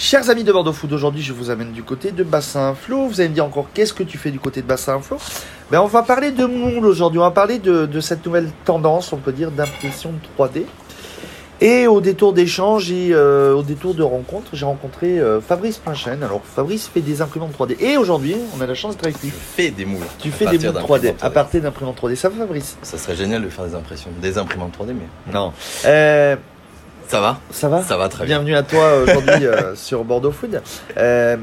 Chers amis de Bordeaux Food, aujourd'hui je vous amène du côté de Bassin Flo. Vous allez me dire encore qu'est-ce que tu fais du côté de Bassin Flo ben, On va parler de moule aujourd'hui, on va parler de, de, cette nouvelle tendance, on peut dire, d'impression 3D. Et au détour d'échange et euh, au détour de rencontre, j'ai rencontré euh, Fabrice Pinchen. Alors Fabrice fait des imprimantes 3D. Et aujourd'hui, on a la chance d'être avec lui. Je fais des moules. Tu fais des moules 3D, 3D, à partir d'imprimantes 3D. Ça va Fabrice? Ça serait génial de faire des impressions, des imprimantes 3D, mais... Non. Euh, ça va Ça va Ça va très bien. Bienvenue à toi aujourd'hui euh, sur Bordeaux Food. Euh,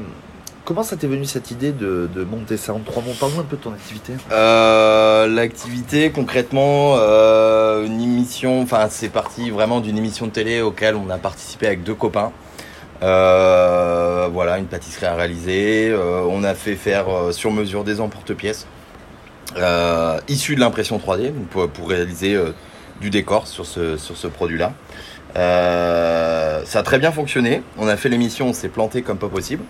comment ça t'est venu cette idée de, monter ça en trois mots Parle-nous un peu de ton activité. Euh, l'activité, concrètement, une émission, enfin c'est parti vraiment d'une émission de télé auquel on a participé avec deux copains. voilà, une pâtisserie à réaliser. on a fait faire sur mesure des emporte-pièces issus de l'impression 3D pour, pour réaliser du décor sur ce, sur ce produit-là. Euh, ça a très bien fonctionné. On a fait l'émission, on s'est planté comme pas possible.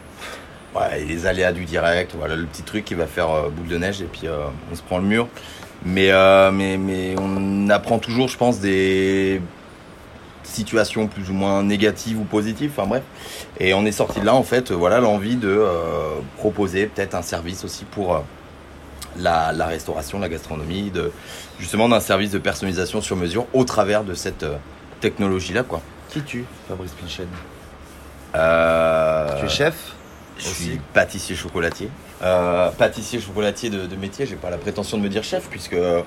Les aléas du direct, voilà le petit truc qui va faire euh, boule de neige et puis euh, on se prend le mur. Mais, mais, mais on apprend toujours, je pense, des situations plus ou moins négatives ou positives, enfin bref. Et on est sorti de là, en fait, voilà l'envie de proposer peut-être un service aussi pour la, la, restauration, la gastronomie, de, justement d'un service de personnalisation sur mesure au travers de cette technologie-là, quoi. Qui tu, Fabrice Pinchen? Euh, Tu es chef Je suis pâtissier chocolatier. Euh, pâtissier chocolatier de, de métier, j'ai pas la prétention de me dire chef, puisque euh,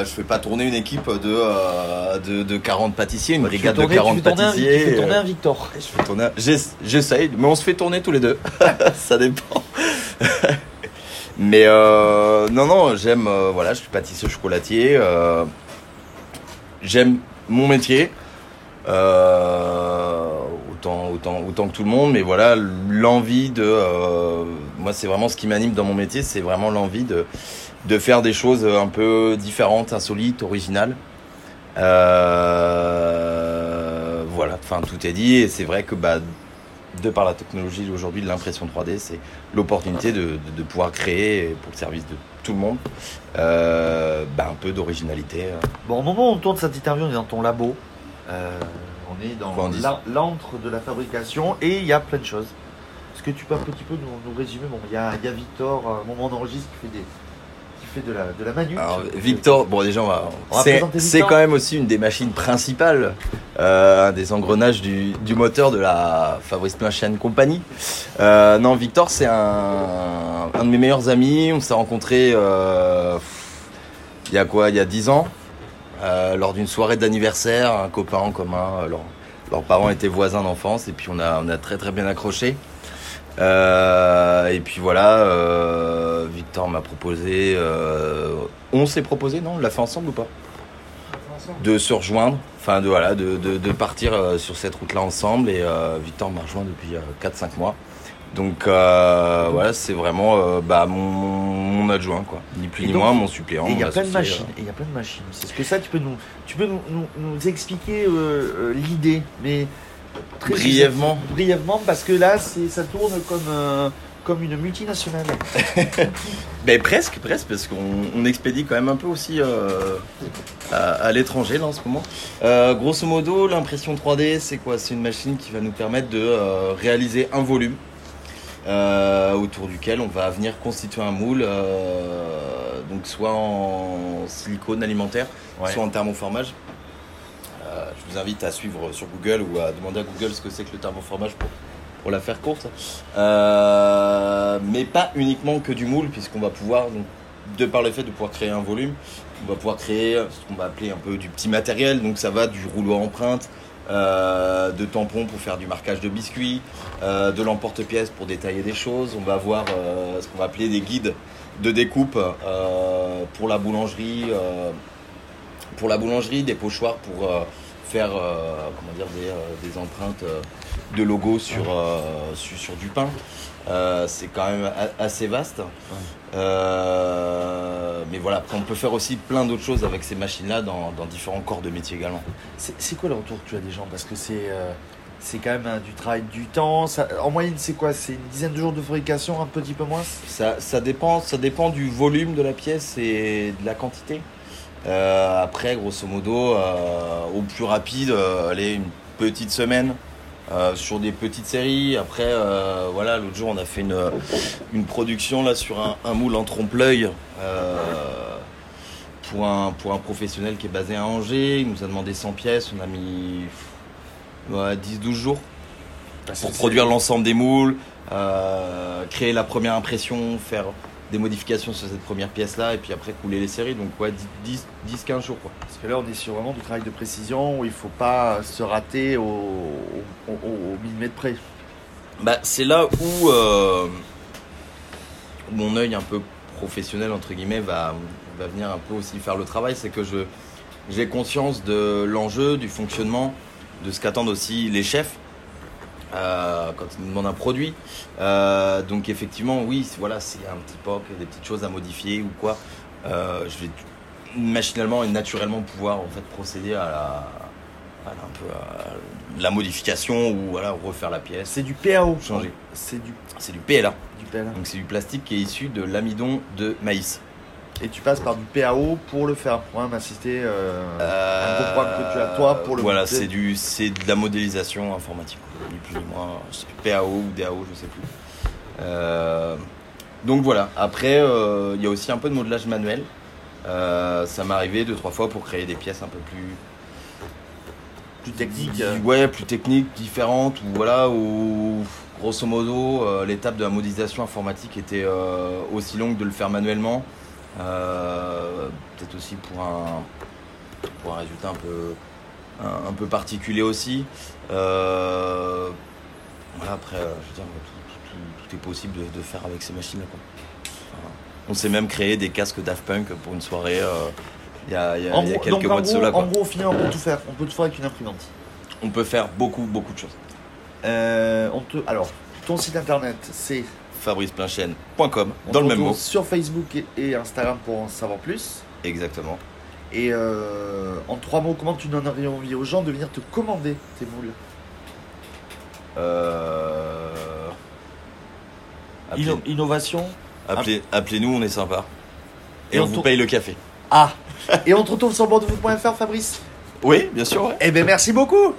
je fais pas tourner une équipe de, de, de 40 pâtissiers, une brigade de 40 pâtissiers. tu fais tourner un Victor. J'essaye, mais on se fait tourner tous les deux. Ça dépend. Mais non, non, j'aime, voilà, je suis pâtissier chocolatier. j'aime mon métier. Euh, autant, autant, autant que tout le monde, mais voilà, l'envie de. Euh, moi, c'est vraiment ce qui m'anime dans mon métier, c'est vraiment l'envie de, de faire des choses un peu différentes, insolites, originales. Euh, voilà, enfin, tout est dit, et c'est vrai que bah, de par la technologie aujourd'hui de l'impression 3D, c'est l'opportunité de, de, pouvoir créer pour le service de tout le monde euh, bah, un peu d'originalité. Hein. Bon, au moment où on tourne cette interview, on est dans ton labo. Euh, on est dans l'antre de la fabrication et il y a plein de choses. Est-ce que tu peux un petit peu nous, résumer? Bon, il y a, y a, Victor, à un moment on enregistre, qui fait des, fait de la, de la manu. Alors, Victor, bon déjà, c'est quand même aussi une des machines principales, euh, des engrenages du, du, moteur de la Fabrice Machine Company. Euh, non, Victor, c'est un, un, de mes meilleurs amis. On s'est rencontrés euh, il y a quoi? Il y a 10 ans, lors d'une soirée d'anniversaire, un copain en commun. Leurs parents étaient voisins d'enfance et puis on a, on a très très bien accroché. Euh, et puis voilà, euh, Victor m'a proposé. Euh, on s'est proposé, non On l'a fait ensemble ou pas De se rejoindre, enfin de, voilà, de, de, partir sur cette route-là ensemble. Et Victor m'a rejoint depuis 4-5 mois. Donc voilà, c'est vraiment bah, mon, mon, adjoint, quoi. Ni plus ni moins, mon suppléant. Et il y a plein de machines. il y a plein de machines. C'est ce que ça, tu peux nous, tu peux nous, nous, nous expliquer l'idée, mais brièvement. Brièvement, parce que là, ça tourne comme, euh, comme une multinationale. ben, presque, presque, parce qu'on expédie quand même un peu aussi euh, à, l'étranger là en ce moment. Euh, grosso modo, l'impression 3D, c'est quoi? C'est une machine qui va nous permettre de réaliser un volume. autour duquel on va venir constituer un moule, donc soit en silicone alimentaire, soit en thermoformage. Euh, vous invite à suivre sur Google ou à demander à Google ce que c'est que le thermoformage pour, pour la faire courte. Euh, mais pas uniquement que du moule, puisqu'on va pouvoir, donc, de par le fait de pouvoir créer un volume, on va pouvoir créer ce qu'on va appeler un peu du petit matériel. Donc ça va du rouleau à empreinte, euh, de tampons pour faire du marquage de biscuits, de l'emporte-pièce pour détailler des choses. On va avoir ce qu'on va appeler des guides de découpe pour la boulangerie, pour la boulangerie, des pochoirs pour faire euh, comment dire, des, euh, empreintes euh, de logos sur, sur, du pain. c'est quand même assez vaste. mais voilà, on peut faire aussi plein d'autres choses avec ces machines-là dans, différents corps de métier également. C'est quoi le retour que tu as des gens? Parce que c'est c'est quand même du travail du temps. en moyenne, c'est quoi? C'est une dizaine de jours de fabrication, un petit peu moins? Ça, ça, dépend, ça dépend du volume de la pièce et de la quantité. Euh, après, grosso modo, euh, au plus rapide, euh, allez, une petite semaine sur des petites séries. Après, voilà, l'autre jour, on a fait une, une production là sur un, un moule en trompe-l'œil pour, un, pour un professionnel qui est basé à Angers. Il nous a demandé 100 pièces. On a mis ouais, 10-12 jours pour produire l'ensemble des moules, créer la première impression, faire des modifications sur cette première pièce là et puis après couler les séries. Donc, ouais, 10-15 jours quoi. Parce que là, on est sur vraiment du travail de précision où il faut pas se rater au, au, au- au millimètre près. Bah, c'est là où, euh, où mon œil un peu professionnel entre guillemets va, va venir un peu aussi faire le travail, c'est que je j'ai conscience de l'enjeu, du fonctionnement, de ce qu'attendent aussi les chefs euh, quand ils nous demandent un produit. Euh, donc effectivement, oui, voilà, c'est un petit POC, des petites choses à modifier ou quoi. Euh, je vais machinalement et naturellement pouvoir en fait procéder à la, à la- un peu à la modification ou voilà refaire la pièce. C'est du PAO. Changer. C'est du, C'est du PLA. du PLA. Donc c'est du plastique qui est issu de l'amidon de maïs. Et tu passes par du PAO pour le faire. Pour m'assister. Euh, Euh, gros programme que tu as, toi, pour le Voilà, c'est du c'est de la modélisation informatique, ni plus ni moins. PAO ou DAO, je sais plus. Euh, donc voilà. Après, euh, il y a aussi un peu de modelage manuel. Euh, ça m'est arrivé deux trois fois pour créer des pièces un peu plus plus technique. Di- euh, Ouais, plus techniques, différentes, ou voilà, où grosso modo, euh, l'étape de la modélisation informatique était euh, aussi longue de le faire manuellement. Euh, Peut-être aussi pour un, pour un résultat un peu, un, un peu particulier aussi. Euh, voilà, après, euh, je veux dire, tout, tout- tout- tout est possible de, de faire avec ces machines-là. on s'est même créé des casques Daft Punk pour une soirée il y, a, il y a- En il y a gros, quelques donc, mois de cela. quoi. en gros, au final, on peut tout faire. On peut tout faire avec une imprimante. On peut faire beaucoup, beaucoup de choses. Euh, on te... Alors, ton site internet, c'est fabricepleинchaîne.com on dans le même retrouve mot. Sur Facebook et, Instagram pour en savoir plus. Exactement. Et euh, en trois mots, comment tu donnerais envie aux gens de venir te commander tes moules? Euh... Appelez, Inno- Innovation? appelez, nous on est sympa. Et, Et on, on vous paye le café. Ah Et on te retrouve sur bordeauxfoot.fr, Fabrice? Oui, bien sûr, ouais. Eh bien, merci beaucoup